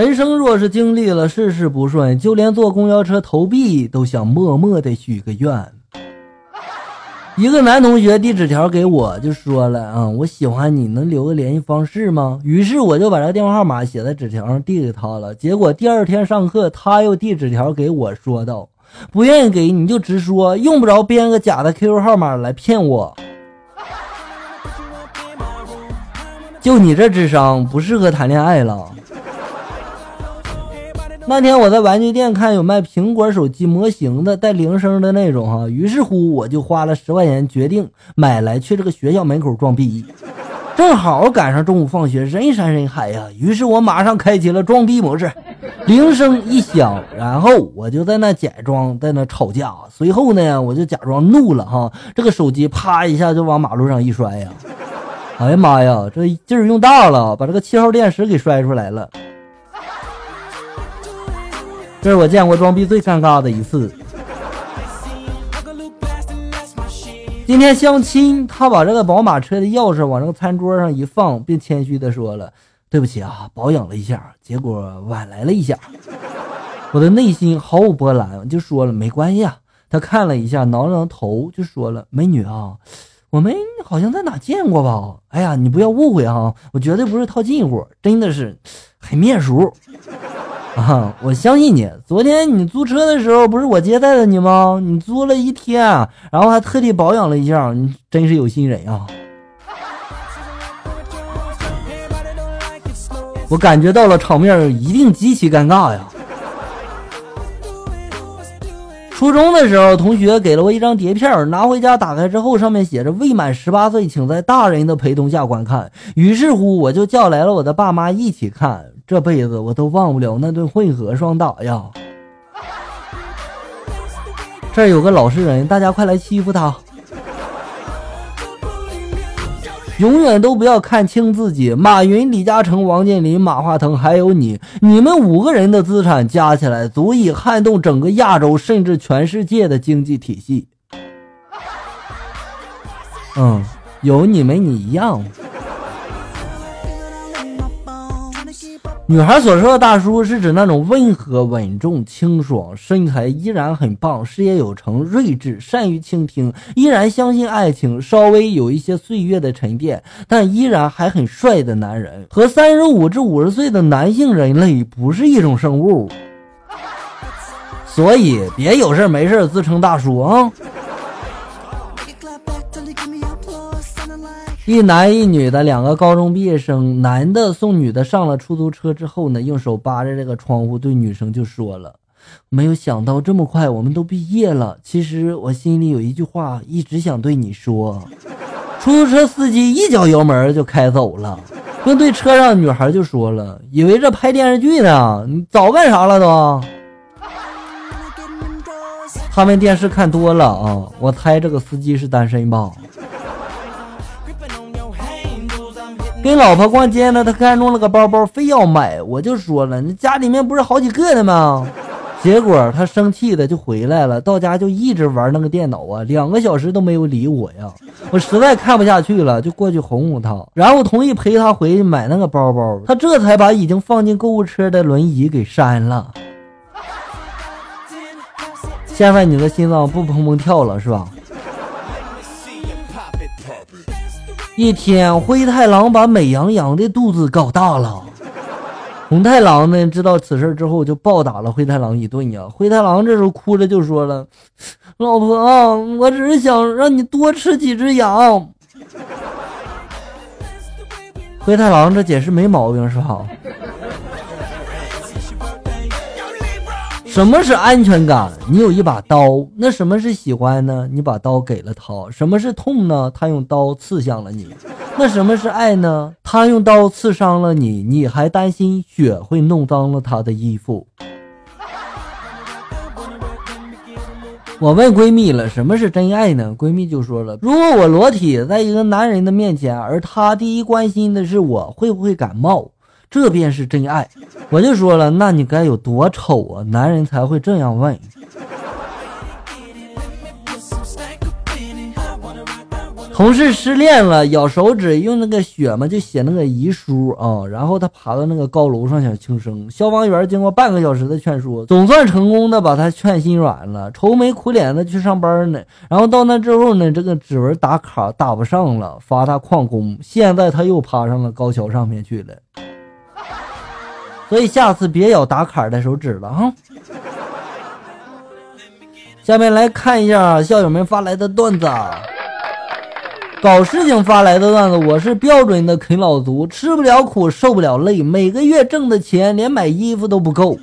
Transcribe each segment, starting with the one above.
人生若是经历了事事不顺，就连坐公交车投币都想默默的许个愿。一个男同学递纸条给我，就说了啊，我喜欢你，能留个联系方式吗？于是我就把这电话号码写在纸条上递给他了。结果第二天上课，他又递纸条给我，说道：“不愿意给你就直说，用不着编个假的 QQ 号码来骗我。就你这智商，不适合谈恋爱了。”那天我在玩具店看有卖苹果手机模型的，带铃声的那种哈。于是乎，我就花了十块钱决定买来去这个学校门口装逼。正好赶上中午放学，人山人海呀。于是我马上开启了装逼模式，铃声一响，然后我就在那假装在那吵架。随后呢，我就假装怒了哈，这个手机啪一下就往马路上一摔呀。哎呀妈呀，这劲儿用大了，把这个七号电池给摔出来了。这是我见过装逼最尴尬的一次。今天相亲，他把这个宝马车的钥匙往这个餐桌上一放，并谦虚的说了：“对不起啊，保养了一下，结果晚来了一下。”我的内心毫无波澜，就说了：“没关系啊。”他看了一下，挠了挠头，就说了：“美女啊，我们好像在哪见过吧？哎呀，你不要误会哈，我绝对不是套近乎，真的是很面熟。”啊，我相信你。昨天你租车的时候，不是我接待的你吗？你租了一天，然后还特地保养了一下，你真是有心人啊！我感觉到了场面一定极其尴尬呀。初中的时候，同学给了我一张碟片，拿回家打开之后，上面写着“未满十八岁，请在大人的陪同下观看”。于是乎，我就叫来了我的爸妈一起看。这辈子我都忘不了那顿混合双打呀！这儿有个老实人，大家快来欺负他！永远都不要看轻自己。马云、李嘉诚、王健林、马化腾，还有你，你们五个人的资产加起来，足以撼动整个亚洲，甚至全世界的经济体系。嗯，有你没你一样。女孩所说的大叔是指那种温和、稳重、清爽，身材依然很棒，事业有成、睿智、善于倾听，依然相信爱情，稍微有一些岁月的沉淀，但依然还很帅的男人。和三十五至五十岁的男性人类不是一种生物，所以别有事没事自称大叔啊。一男一女的两个高中毕业生，男的送女的上了出租车之后呢，用手扒着这个窗户，对女生就说了：“没有想到这么快我们都毕业了。其实我心里有一句话一直想对你说。”出租车司机一脚油门就开走了，并对车上女孩就说了：“以为这拍电视剧呢，你早干啥了都？”他们电视看多了啊，我猜这个司机是单身吧。跟老婆逛街呢，他看中了个包包，非要买。我就说了，你家里面不是好几个的吗？结果他生气的就回来了，到家就一直玩那个电脑啊，两个小时都没有理我呀。我实在看不下去了，就过去哄哄他，然后同意陪他回去买那个包包。他这才把已经放进购物车的轮椅给删了。现在你的心脏不砰砰跳了是吧？一天，灰太狼把美羊羊的肚子搞大了。红太狼呢，知道此事之后，就暴打了灰太狼一顿呀。灰太狼这时候哭着就说了：“老婆，我只是想让你多吃几只羊。”灰太狼这解释没毛病是吧？什么是安全感？你有一把刀。那什么是喜欢呢？你把刀给了他。什么是痛呢？他用刀刺向了你。那什么是爱呢？他用刀刺伤了你，你还担心血会弄脏了他的衣服。我问闺蜜了，什么是真爱呢？闺蜜就说了，如果我裸体在一个男人的面前，而他第一关心的是我会不会感冒。这便是真爱，我就说了，那你该有多丑啊，男人才会这样问。同事失恋了，咬手指用那个血嘛就写那个遗书啊，然后他爬到那个高楼上想轻生，消防员经过半个小时的劝说，总算成功的把他劝心软了，愁眉苦脸的去上班呢。然后到那之后呢，这个指纹打卡打不上了，罚他旷工。现在他又爬上了高桥上面去了，所以下次别咬打卡的手指了哈。下面来看一下校友们发来的段子。搞事情发来的段子，我是标准的啃老族，吃不了苦，受不了累，每个月挣的钱连买衣服都不够。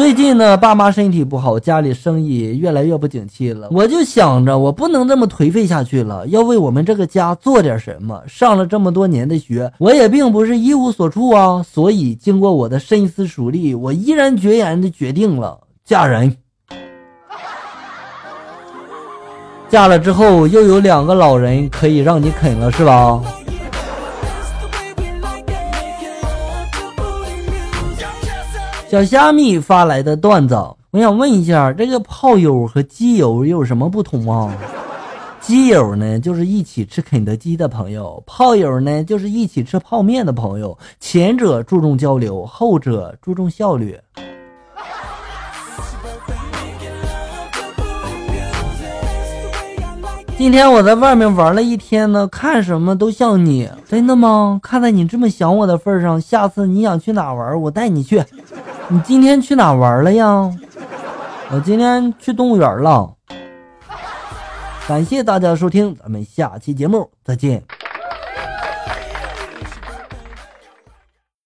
最近呢，爸妈身体不好，家里生意越来越不景气了，我就想着我不能这么颓废下去了，要为我们这个家做点什么。上了这么多年的学，我也并不是一无所处啊，所以经过我的深思熟虑，我毅然决然的决定了嫁人。嫁了之后又有两个老人可以让你啃了，是吧？小虾米发来的段子，我想问一下，这个炮友和基友有什么不同吗？基友呢，就是一起吃肯德基的朋友；炮友呢，就是一起吃泡面的朋友。前者注重交流，后者注重效率。今天我在外面玩了一天呢，看什么都像你，真的吗？看在你这么想我的份上，下次你想去哪玩，我带你去。你今天去哪玩了呀？我今天去动物园了。感谢大家的收听，咱们下期节目再见。